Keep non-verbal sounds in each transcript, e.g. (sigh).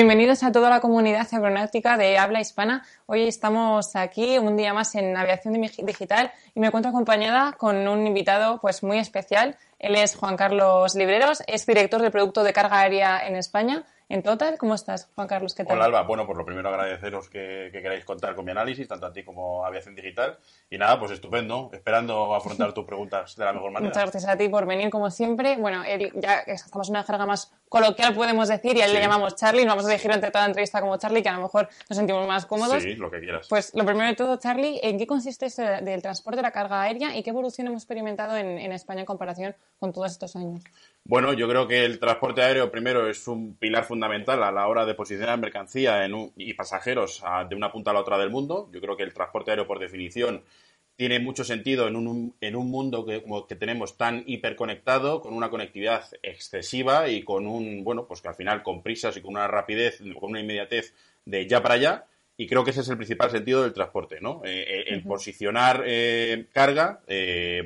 Bienvenidos a toda la comunidad aeronáutica de habla hispana. Hoy estamos aquí un día más en Aviación Digital y me encuentro acompañada con un invitado pues muy especial. Él es Juan Carlos Libreros, es director de producto de carga aérea en España en Total. ¿Cómo estás, Juan Carlos? ¿Qué tal? Hola, Alba. Bueno, por lo primero agradeceros que, queráis contar con mi análisis, tanto a ti como a Aviación Digital. Y nada, pues estupendo, esperando afrontar (laughs) tus preguntas de la mejor manera. Muchas gracias a ti por venir, como siempre. Bueno, ya estamos en una jerga más coloquial, podemos decir, y a él le llamamos Charlie. Nos vamos a elegir entre toda la entrevista como Charlie, que a lo mejor nos sentimos más cómodos. Sí, lo que quieras. Pues lo primero de todo, Charlie, ¿en qué consiste esto del transporte de la carga aérea y qué evolución hemos experimentado en, en España en comparación con todos estos años? Bueno, yo creo que el transporte aéreo primero es un pilar fundamental a la hora de posicionar mercancía y pasajeros de una punta a la otra del mundo. Yo creo que el transporte aéreo, por definición, tiene mucho sentido en un, en un mundo que, que tenemos tan hiperconectado, con una conectividad excesiva y con un, bueno, pues que al final con prisas y con una rapidez, con una inmediatez de ya para allá. Y creo que ese es el principal sentido del transporte, ¿no? Eh, eh, el posicionar eh, carga,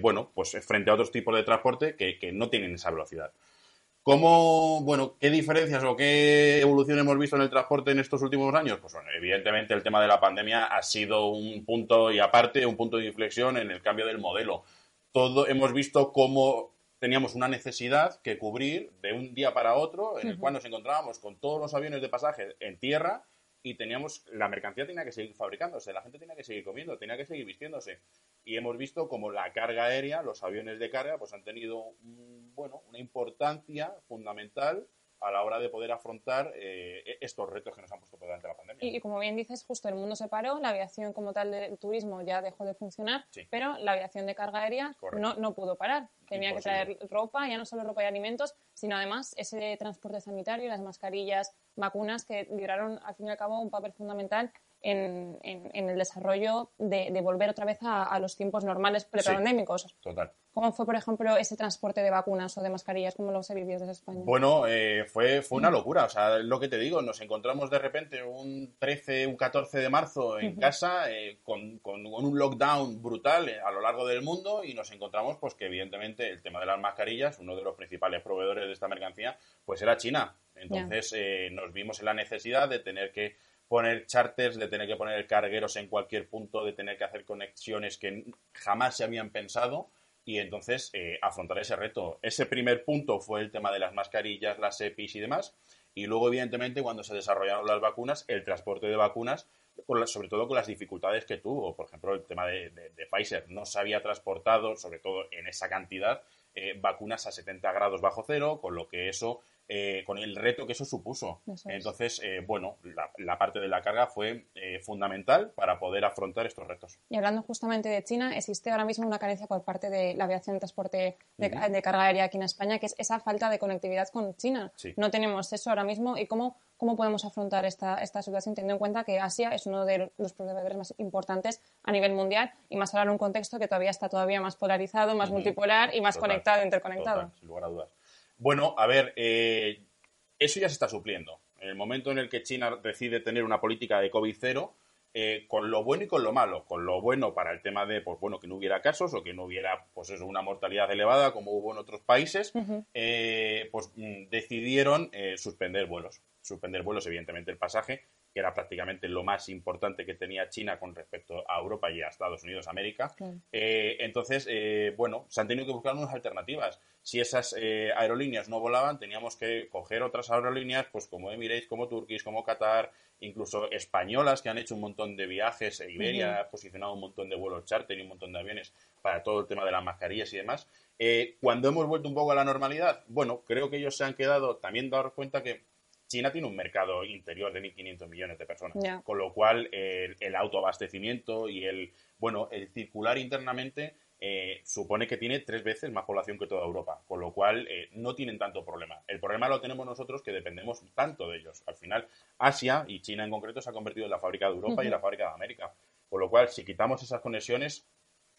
bueno, pues frente a otros tipos de transporte que, que no tienen esa velocidad. ¿Cómo, bueno, qué diferencias o qué evolución hemos visto en el transporte en estos últimos años? Pues bueno, evidentemente el tema de la pandemia ha sido un punto y aparte, un punto de inflexión en el cambio del modelo. Todo hemos visto cómo teníamos una necesidad que cubrir de un día para otro, en el cual nos encontrábamos con todos los aviones de pasaje en tierra y teníamos, la mercancía tenía que seguir fabricándose, la gente tenía que seguir comiendo, tenía que seguir vistiéndose. Y hemos visto como la carga aérea, los aviones de carga, pues han tenido, bueno, una importancia fundamental a la hora de poder afrontar eh, e-, estos retos que nos han puesto por delante la pandemia. Y, como bien dices, justo el mundo se paró, la aviación como tal del turismo ya dejó de funcionar, pero la aviación de carga aérea no, no, pudo parar. Tenía que traer ropa, ya no solo ropa y alimentos, sino además ese transporte sanitario, las mascarillas, vacunas que libraron al fin y al cabo un papel fundamental en, en, el desarrollo de, de, volver otra vez a, los tiempos normales prepandémicos. total. ¿Cómo fue, por ejemplo, ese transporte de vacunas o de mascarillas? ¿Cómo lo se vivió desde España? Bueno, eh, fue, fue una locura. O sea, lo que te digo, nos encontramos de repente un 13, un 14 de marzo en casa eh, con, con, un lockdown brutal eh, a lo largo del mundo y nos encontramos pues que evidentemente el tema de las mascarillas, uno de los principales proveedores de esta mercancía, pues era China. Entonces nos vimos en la necesidad de tener que poner charters, de tener que poner cargueros en cualquier punto, de tener que hacer conexiones que jamás se habían pensado y entonces eh, afrontar ese reto. Ese primer punto fue el tema de las mascarillas, las EPIs y demás. Y luego, evidentemente, cuando se desarrollaron las vacunas, el transporte de vacunas, sobre todo con las dificultades que tuvo. Por ejemplo, el tema de, Pfizer. No se había transportado, sobre todo en esa cantidad, eh, vacunas a 70 grados bajo cero, con lo que eso eh, con el reto que eso supuso. Entonces, eh, bueno, la, parte de la carga fue eh, fundamental para poder afrontar estos retos. Y hablando justamente de China, existe ahora mismo una carencia por parte de la aviación de transporte de, carga aérea aquí en España, que es esa falta de conectividad con China. No tenemos eso ahora mismo y cómo, cómo podemos afrontar esta, esta situación teniendo en cuenta que Asia es uno de los proveedores más importantes a nivel mundial y más ahora en un contexto que todavía está todavía más polarizado, más multipolar y más conectado, interconectado. sin lugar a dudas. Bueno, a ver, eh, eso ya se está supliendo. En el momento en el que China decide tener una política de COVID cero, eh, con lo bueno y con lo malo. Con lo bueno para el tema de, pues bueno, que no hubiera casos o que no hubiera, pues eso, una mortalidad elevada como hubo en otros países, eh, pues mm, decidieron suspender vuelos. Suspender vuelos, evidentemente, el pasaje que era prácticamente lo más importante que tenía China con respecto a Europa y a Estados Unidos, América. Eh, entonces, eh, bueno, se han tenido que buscar unas alternativas. Si esas eh, aerolíneas no volaban, teníamos que coger otras aerolíneas, pues como Emirates, como Turkish, como Qatar, incluso españolas que han hecho un montón de viajes. Iberia ha posicionado un montón de vuelos charter y un montón de aviones para todo el tema de las mascarillas y demás. cuando hemos vuelto un poco a la normalidad, bueno, creo que ellos se han quedado también dar cuenta que China tiene un mercado interior de 1.500 millones de personas, con lo cual el, autoabastecimiento y el, bueno, el circular internamente eh, supone que tiene tres veces más población que toda Europa, con lo cual eh, no tienen tanto problema. El problema lo tenemos nosotros que dependemos tanto de ellos. Al final, Asia y China en concreto se ha convertido en la fábrica de Europa y la fábrica de América. Con lo cual, si quitamos esas conexiones,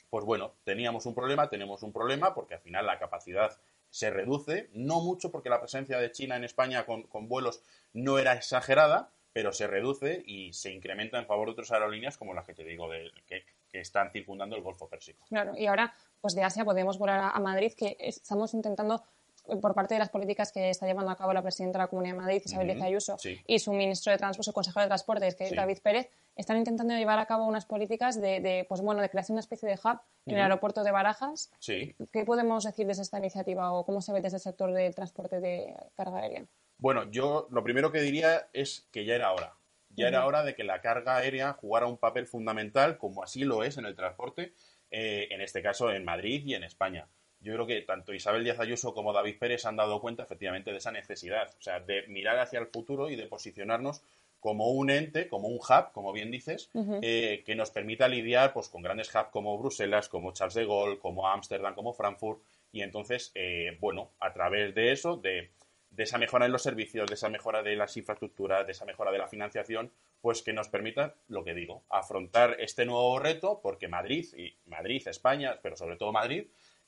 pues bueno, teníamos un problema, tenemos un problema, porque al final la capacidad se reduce, no mucho porque la presencia de China en España con, vuelos no era exagerada, pero se reduce y se incrementa en favor de otras aerolíneas como las que te digo, de, que, están circundando el Golfo Pérsico. Claro, y ahora pues de Asia podemos volar a Madrid, que estamos intentando por parte de las políticas que está llevando a cabo la presidenta de la Comunidad de Madrid, Isabel Díaz Ayuso, y su ministro de Transporte, su consejero de Transportes, que es David Pérez, están intentando llevar a cabo unas políticas de, pues bueno, de creación de una especie de hub en el aeropuerto de Barajas. ¿Qué podemos decir de esta iniciativa o cómo se ve desde el sector del transporte de carga aérea? Bueno, yo lo primero que diría es que ya era hora. Ya era hora de que la carga aérea jugara un papel fundamental, como así lo es en el transporte, eh, en este caso en Madrid y en España yo creo que tanto Isabel Díaz Ayuso como David Pérez han dado cuenta efectivamente de esa necesidad, o sea, de mirar hacia el futuro y de posicionarnos como un ente, como un hub, como bien dices, eh, que nos permita lidiar pues, con grandes hubs como Bruselas, como Charles de Gaulle, como Ámsterdam, como Frankfurt, y entonces, eh, bueno, a través de eso, de, de, esa mejora en los servicios, de esa mejora de las infraestructuras, de esa mejora de la financiación, pues que nos permita, lo que digo, afrontar este nuevo reto, porque Madrid, y Madrid, España, pero sobre todo Madrid,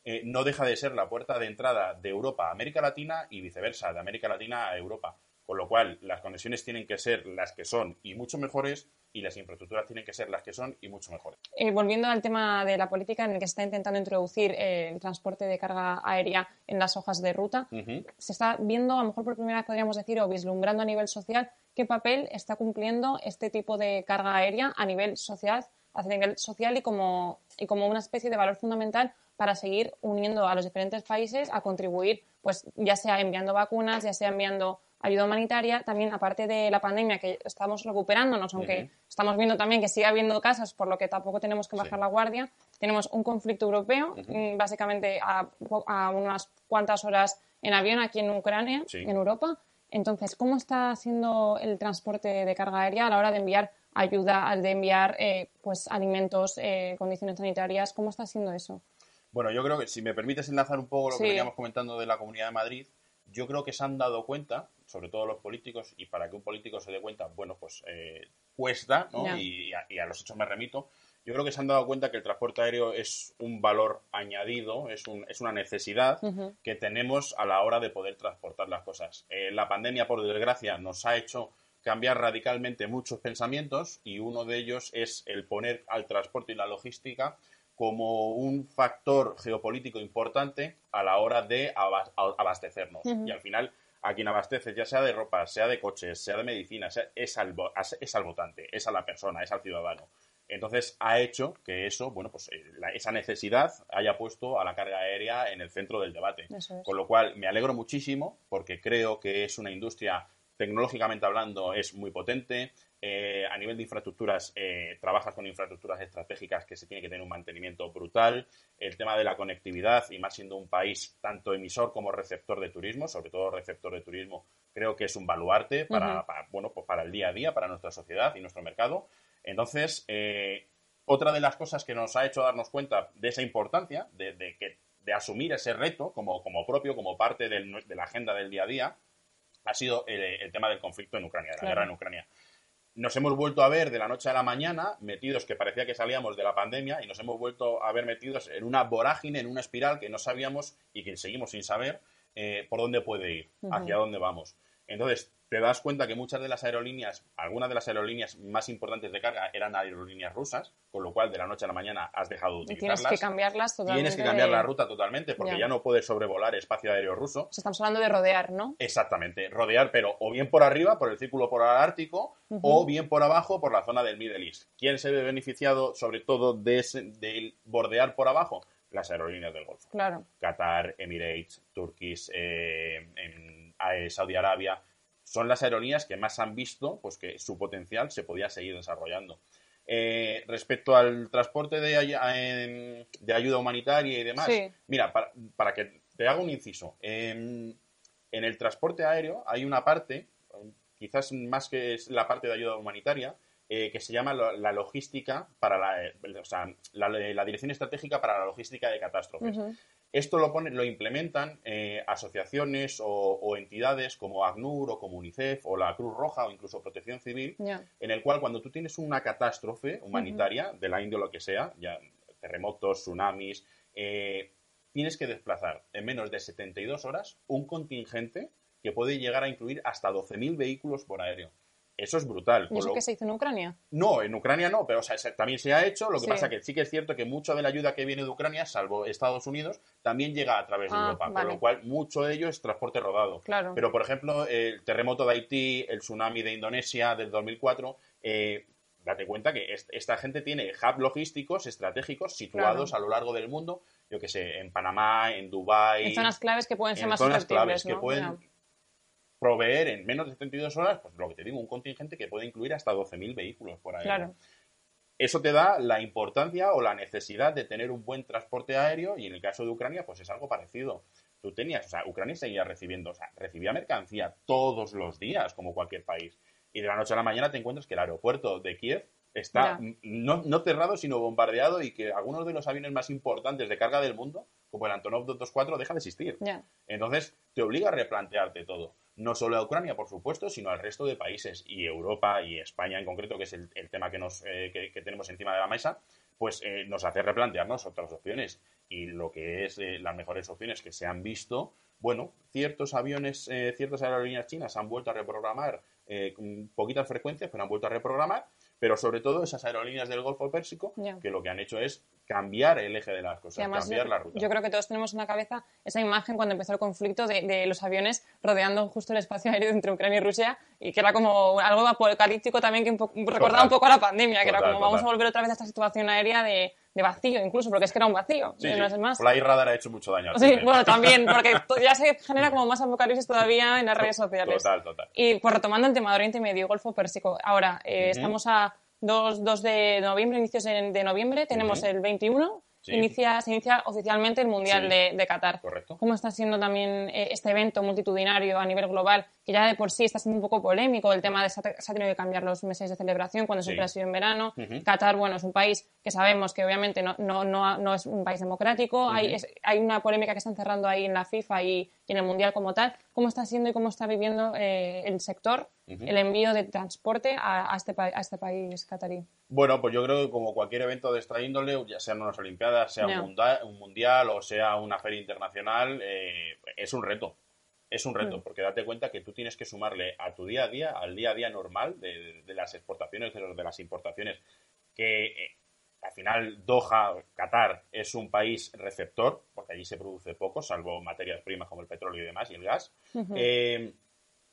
eh, no deja de ser la puerta de entrada de Europa a América Latina y viceversa, de América Latina a Europa. Con lo cual, las conexiones tienen que ser las que son y mucho mejores y las infraestructuras tienen que ser las que son y mucho mejores. Eh, volviendo al tema de la política en el que se está intentando introducir eh, el transporte de carga aérea en las hojas de ruta, se está viendo, a lo mejor por primera vez podríamos decir, o vislumbrando a nivel social, qué papel está cumpliendo este tipo de carga aérea a nivel social, a nivel social y como, y como una especie de valor fundamental para seguir uniendo a los diferentes países a contribuir, pues ya sea enviando vacunas, ya sea enviando ayuda humanitaria, también aparte de la pandemia que estamos recuperándonos, aunque estamos viendo también que sigue habiendo casos, por lo que tampoco tenemos que bajar la guardia, tenemos un conflicto europeo, mm, básicamente a, unas cuantas horas en avión aquí en Ucrania, en Europa. Entonces, ¿cómo está haciendo el transporte de carga aérea a la hora de enviar ayuda, de enviar eh, pues alimentos, eh, condiciones sanitarias? ¿Cómo está haciendo eso? Bueno, yo creo que si me permites enlazar un poco lo que veníamos comentando de la Comunidad de Madrid, yo creo que se han dado cuenta, sobre todo los políticos, y para que un político se dé cuenta, bueno, pues eh, cuesta, ¿no? Y, a, los hechos me remito. Yo creo que se han dado cuenta que el transporte aéreo es un valor añadido, es, un, es una necesidad que tenemos a la hora de poder transportar las cosas. Eh, la pandemia, por desgracia, nos ha hecho cambiar radicalmente muchos pensamientos y uno de ellos es el poner al transporte y la logística como un factor geopolítico importante a la hora de abastecernos. Y al final, a quien abasteces, ya sea de ropa, sea de coches, sea de medicina, es, al, es al votante, es a la persona, es al ciudadano. Entonces ha hecho que eso, bueno, pues eh, esa necesidad haya puesto a la carga aérea en el centro del debate. Con lo cual me alegro muchísimo porque creo que es una industria tecnológicamente hablando es muy potente, eh, a nivel de infraestructuras, eh, trabajas con infraestructuras estratégicas que se tiene que tener un mantenimiento brutal. El tema de la conectividad, y más siendo un país tanto emisor como receptor de turismo, sobre todo receptor de turismo, creo que es un baluarte para, bueno, pues para el día a día, para nuestra sociedad y nuestro mercado. Entonces, eh, otra de las cosas que nos ha hecho darnos cuenta de esa importancia, de, que, de asumir ese reto como, como propio, como parte de la agenda del día a día, ha sido el, tema del conflicto en Ucrania, de la guerra en Ucrania. Nos hemos vuelto a ver de la noche a la mañana, metidos que parecía que salíamos de la pandemia, y nos hemos vuelto a ver metidos en una vorágine, en una espiral que no sabíamos y que seguimos sin saber eh, por dónde puede ir, hacia dónde vamos. Entonces, te das cuenta que muchas de las aerolíneas, algunas de las aerolíneas más importantes de carga eran aerolíneas rusas, con lo cual de la noche a la mañana has dejado de utilizarlas. tienes que cambiarlas totalmente. Tienes que cambiar la ruta totalmente porque ya, no puedes sobrevolar espacio aéreo ruso. estamos hablando de rodear, ¿no? Exactamente, rodear, pero o bien por arriba, por el círculo polar ártico, o bien por abajo, por la zona del Middle East. ¿Quién se ve beneficiado sobre todo de, de bordear por abajo? Las aerolíneas del Golfo. Claro. Qatar, Emirates, Turkish, eh, en, eh, Saudi Arabia son las aerolíneas que más han visto pues, que su potencial se podía seguir desarrollando. Eh, respecto al transporte de, de, ayuda humanitaria y demás, mira, para, que te haga un inciso, en, el transporte aéreo hay una parte, quizás más que es la parte de ayuda humanitaria, eh, que se llama la, logística para la, o sea, la, dirección estratégica para la logística de catástrofes. Esto lo, lo implementan eh, asociaciones o, entidades como ACNUR o como UNICEF o la Cruz Roja o incluso Protección Civil, en el cual cuando tú tienes una catástrofe humanitaria, de la índole que sea, ya terremotos, tsunamis, eh, tienes que desplazar en menos de 72 horas un contingente que puede llegar a incluir hasta 12.000 vehículos por aéreo. Eso es brutal. ¿Y eso qué se hizo en Ucrania? No, en Ucrania no, pero también se ha hecho. Lo que pasa que sí que es cierto que mucha de la ayuda que viene de Ucrania, salvo Estados Unidos, también llega a través de ah, Europa, con lo cual mucho de ello es transporte rodado. Claro. Pero, por ejemplo, el terremoto de Haití, el tsunami de Indonesia del 2004, eh, date cuenta que esta gente tiene hubs logísticos estratégicos situados a lo largo del mundo, yo que sé, en Panamá, en Dubái. En zonas claves que pueden ser más zonas claves que pueden proveer en menos de 72 horas, pues lo que te digo, un contingente que puede incluir hasta 12.000 vehículos por ahí. Claro. Eso te da la importancia o la necesidad de tener un buen transporte aéreo y en el caso de Ucrania, pues es algo parecido. Tú tenías, o sea, Ucrania seguía recibiendo, o sea, recibía mercancía todos los días, como cualquier país. Y de la noche a la mañana te encuentras que el aeropuerto de Kiev está no, no, cerrado, sino bombardeado y que algunos de los aviones más importantes de carga del mundo, como el Antonov 224, deja de existir. Entonces, te obliga a replantearte todo no solo a Ucrania, por supuesto, sino al resto de países y Europa y España en concreto, que es el, tema que, nos, eh, que, tenemos encima de la mesa, pues eh, nos hace replantearnos otras opciones. Y lo que es eh, las mejores opciones que se han visto, bueno, ciertos aviones, ciertas aerolíneas chinas han vuelto a reprogramar con poquitas frecuencias, pero han vuelto a reprogramar, pero sobre todo esas aerolíneas del Golfo Pérsico, que lo que han hecho es cambiar el eje de las cosas, cambiar la ruta. Yo creo que todos tenemos en la cabeza esa imagen cuando empezó el conflicto de, los aviones rodeando justo el espacio aéreo entre Ucrania y Rusia y que era como algo apocalíptico también que recordaba un poco a la pandemia, que era como vamos a volver otra vez a esta situación aérea de, vacío, incluso, porque es que era un vacío. Sí, no es más. Fly Radar ha hecho mucho daño. Sí, bueno, también, porque (laughs) ya se genera como más apocalipsis todavía en las redes sociales. Total, total. Y pues retomando el tema de Oriente Medio, Golfo Pérsico, ahora eh, estamos a 2, 2 de noviembre, inicios de noviembre, tenemos el 21 inicia, se inicia oficialmente el Mundial de, Qatar. Correcto. ¿Cómo está siendo también eh, este evento multitudinario a nivel global, que ya de por sí está siendo un poco polémico, el tema de se ha tenido que cambiar los meses de celebración cuando siempre ha sido en verano? Qatar, bueno, es un país que sabemos que obviamente no, no, no, es un país democrático, hay, hay una polémica que están cerrando ahí en la FIFA y, en el Mundial como tal. ¿Cómo está siendo y cómo está viviendo eh, el sector el envío de transporte a, este, a este país catarí? Bueno, pues yo creo que como cualquier evento de esta índole, ya sean unas Olimpiadas, sea un, mundial, o sea una feria internacional, eh, es un reto. Es un reto, mm. porque date cuenta que tú tienes que sumarle a tu día a día, al día a día normal de, las exportaciones, de, de, las importaciones, que eh, al final Doha, Qatar, es un país receptor, porque allí se produce poco, salvo materias primas como el petróleo y demás, y el gas. Eh,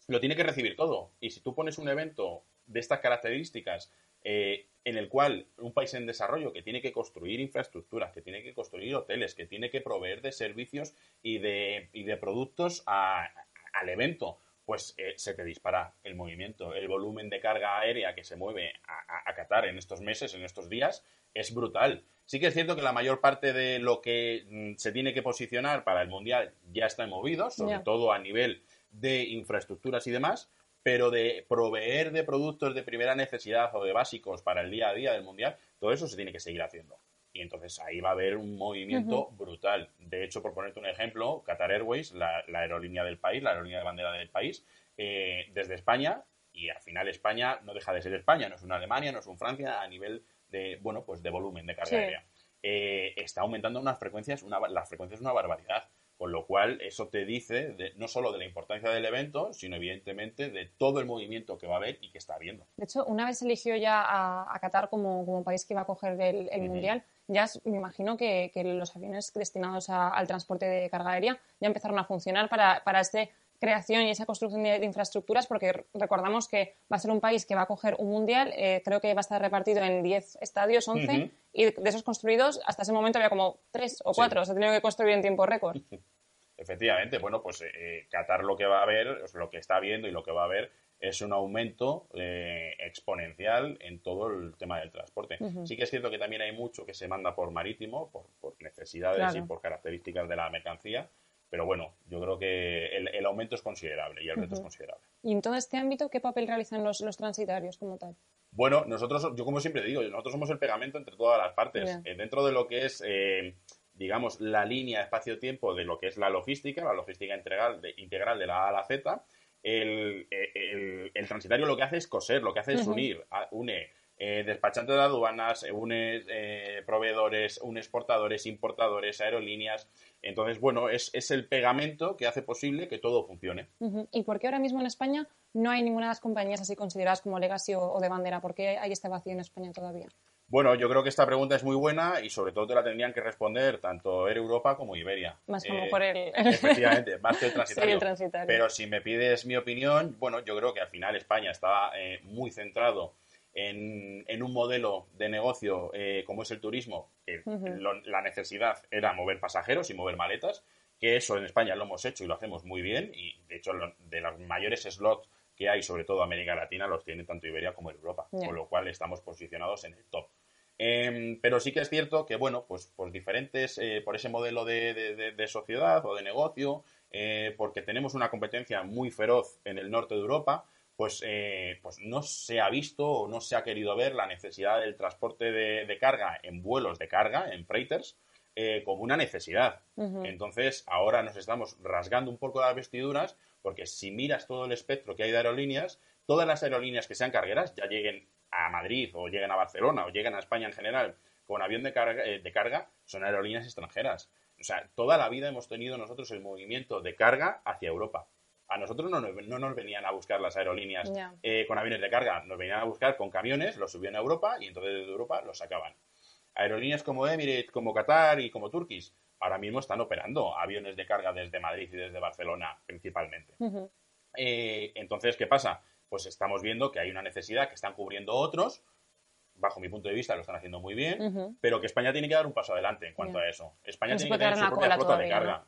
lo tiene que recibir todo. Y si tú pones un evento de estas características eh, en el cual un país en desarrollo que tiene que construir infraestructuras, que tiene que construir hoteles, que tiene que proveer de servicios y de, y de productos al evento, pues eh, se te dispara el movimiento. El volumen de carga aérea que se mueve a, Qatar en estos meses, en estos días, es brutal. Sí que es cierto que la mayor parte de lo que mm, se tiene que posicionar para el Mundial ya está movido, sobre todo a nivel de infraestructuras y demás, pero de proveer de productos de primera necesidad o de básicos para el día a día del mundial, todo eso se tiene que seguir haciendo. Y entonces ahí va a haber un movimiento brutal. De hecho, por ponerte un ejemplo, Qatar Airways, la, aerolínea del país, la aerolínea de bandera del país, eh, desde España, y al final España no deja de ser España, no es una Alemania, no es un Francia, a nivel de, bueno, pues de volumen de carga aérea. Eh, está aumentando unas frecuencias, una, las frecuencias una barbaridad. Con lo cual, eso te dice no solo de la importancia del evento, sino evidentemente de todo el movimiento que va a haber y que está habiendo. De hecho, una vez eligió ya a, Qatar como, como, país que iba a coger el, Mundial, ya me imagino que, los aviones destinados al transporte de carga aérea ya empezaron a funcionar para, para este creación y esa construcción de, infraestructuras, porque recordamos que va a ser un país que va a coger un mundial, eh, creo que va a estar repartido en 10 estadios, 11, y de esos construidos, hasta ese momento había como 3 o 4, se ha tenido que construir en tiempo récord. Efectivamente, bueno, pues eh, Qatar lo que va a ver, lo que está viendo y lo que va a ver es un aumento eh, exponencial en todo el tema del transporte. Sí que es cierto que también hay mucho que se manda por marítimo, por, necesidades y por características de la mercancía, pero bueno, yo creo que el, aumento es considerable y el reto es considerable. ¿Y en todo este ámbito qué papel realizan los, transitarios como tal? Bueno, nosotros, yo como siempre digo, nosotros somos el pegamento entre todas las partes. Eh, dentro de lo que es, eh, digamos, la línea espacio-tiempo de lo que es la logística, la logística integral de, integral de la A a la Z, el, transitario lo que hace es coser, lo que hace es unir, une eh, de aduanas, unes eh, proveedores, unes exportadores, importadores, aerolíneas. Entonces, bueno, es, el pegamento que hace posible que todo funcione. ¿Y por qué ahora mismo en España no hay ninguna de las compañías así consideradas como legacy o, de bandera? ¿Por qué hay este vacío en España todavía? Bueno, yo creo que esta pregunta es muy buena y sobre todo te la tendrían que responder tanto Air Europa como Iberia. Más como eh, por el... Efectivamente, más que el (laughs) transitario. Pero si me pides mi opinión, bueno, yo creo que al final España está muy centrado en, un modelo de negocio eh, como es el turismo, que la necesidad era mover pasajeros y mover maletas, que eso en España lo hemos hecho y lo hacemos muy bien, y de hecho de los mayores slots que hay, sobre todo América Latina, los tiene tanto Iberia como Europa, con lo cual estamos posicionados en el top. Em, pero sí que es cierto que, bueno, pues, pues diferentes, eh, por ese modelo de, sociedad o de negocio, eh, porque tenemos una competencia muy feroz en el norte de Europa, pues, eh, pues no se ha visto o no se ha querido ver la necesidad del transporte de, carga en vuelos de carga, en freighters, eh, como una necesidad. Entonces, ahora nos estamos rasgando un poco las vestiduras, porque si miras todo el espectro que hay de aerolíneas, todas las aerolíneas que sean cargueras, ya lleguen a Madrid o lleguen a Barcelona o lleguen a España en general con avión de carga, eh, de carga son aerolíneas extranjeras. O sea, toda la vida hemos tenido nosotros el movimiento de carga hacia Europa a nosotros no, nos venían a buscar las aerolíneas eh, con aviones de carga, nos venían a buscar con camiones, los subían a Europa y entonces desde Europa los sacaban. Aerolíneas como Emirates, como Qatar y como Turkish ahora mismo están operando aviones de carga desde Madrid y desde Barcelona principalmente. Eh, entonces, ¿qué pasa? Pues estamos viendo que hay una necesidad que están cubriendo otros, bajo mi punto de vista lo están haciendo muy bien, pero que España tiene que dar un paso adelante en cuanto a eso. España tiene que tener su propia flota de carga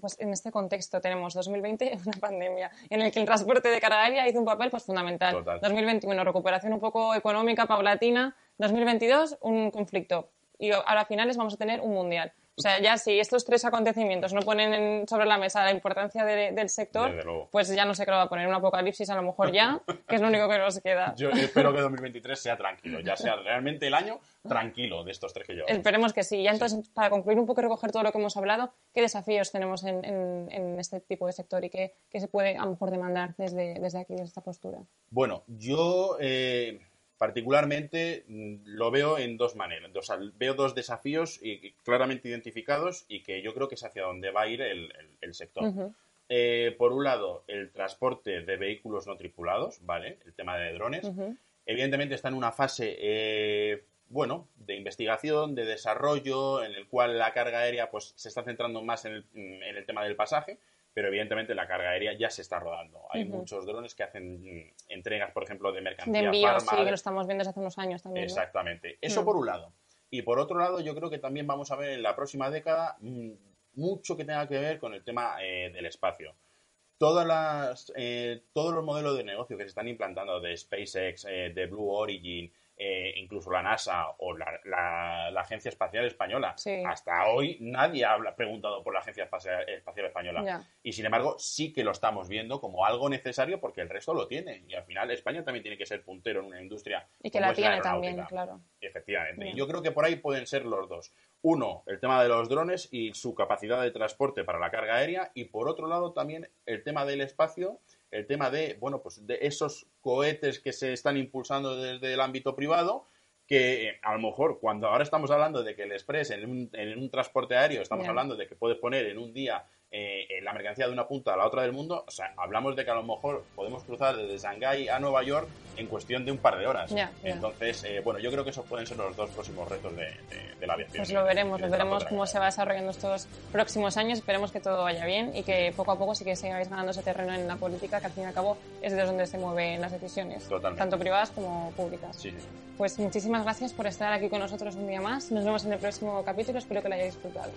pues en este contexto tenemos 2020, (laughs) una pandemia, en el que el transporte de carga aérea hizo un papel pues, fundamental. 2021, recuperación un poco económica, paulatina. 2022, un conflicto. Y ahora a finales vamos a tener un mundial. O sea, ya si estos tres acontecimientos no ponen sobre la mesa la importancia del sector, pues ya no sé qué lo va a poner. Un apocalipsis a lo mejor ya, (laughs) que es lo único que nos queda. Yo espero que 2023 sea tranquilo, ya sea realmente el año tranquilo de estos tres que llevamos. Esperemos que sí. Ya entonces, para concluir un poco y recoger todo lo que hemos hablado, ¿qué desafíos tenemos en, este tipo de sector y qué, se puede a lo mejor demandar desde, desde aquí, desde esta postura? Bueno, yo... Eh particularmente mm, lo veo en dos maneras. veo dos desafíos claramente identificados y que yo creo que es hacia donde va a ir el, sector. Eh, por un lado, el transporte de vehículos no tripulados, ¿vale? El tema de drones. Evidentemente está en una fase, eh, bueno, de investigación, de desarrollo, en el cual la carga aérea pues, se está centrando más en el tema del pasaje pero evidentemente la carga aérea ya se está rodando. Hay muchos drones que hacen mm, entregas, por ejemplo, de mercancía. De envíos, sí, que lo estamos viendo desde hace unos años también. Exactamente. Eso mm. por un lado. Y por otro lado, yo creo que también vamos a ver en la próxima década mm, mucho que tenga que ver con el tema eh, del espacio. Todas las, eh, todos los modelos de negocio que se están implantando de SpaceX, eh, de Blue Origin, eh, incluso la NASA o la, Agencia Espacial Española. Hasta hoy nadie ha preguntado por la Agencia Espacial, Española. Y sin embargo, sí que lo estamos viendo como algo necesario porque el resto lo tiene. Y al final España también tiene que ser puntero en una industria. Y que la tiene también, claro. Efectivamente. Y yo creo que por ahí pueden ser los dos. Uno, el tema de los drones y su capacidad de transporte para la carga aérea. Y por otro lado, también el tema del espacio el tema de, bueno, pues de esos cohetes que se están impulsando desde el ámbito privado, que eh, a lo mejor cuando ahora estamos hablando de que el Express en un, en un transporte aéreo, estamos hablando de que puedes poner en un día eh, la mercancía de una punta a la otra del mundo, o sea, hablamos de que a lo mejor podemos cruzar desde Shanghái a Nueva York en cuestión de un par de horas. Entonces, eh, bueno, yo creo que esos pueden ser los dos próximos retos de, la aviación. Pues lo veremos, lo veremos cómo se va desarrollando estos próximos años. Esperemos que todo vaya bien y que poco a poco sí que sigáis ganando ese terreno en la política, que al fin y al cabo es de donde se mueven las decisiones, tanto privadas como públicas. Sí, Pues muchísimas gracias por estar aquí con nosotros un día más. Nos vemos en el próximo capítulo. Espero que lo hayáis disfrutado.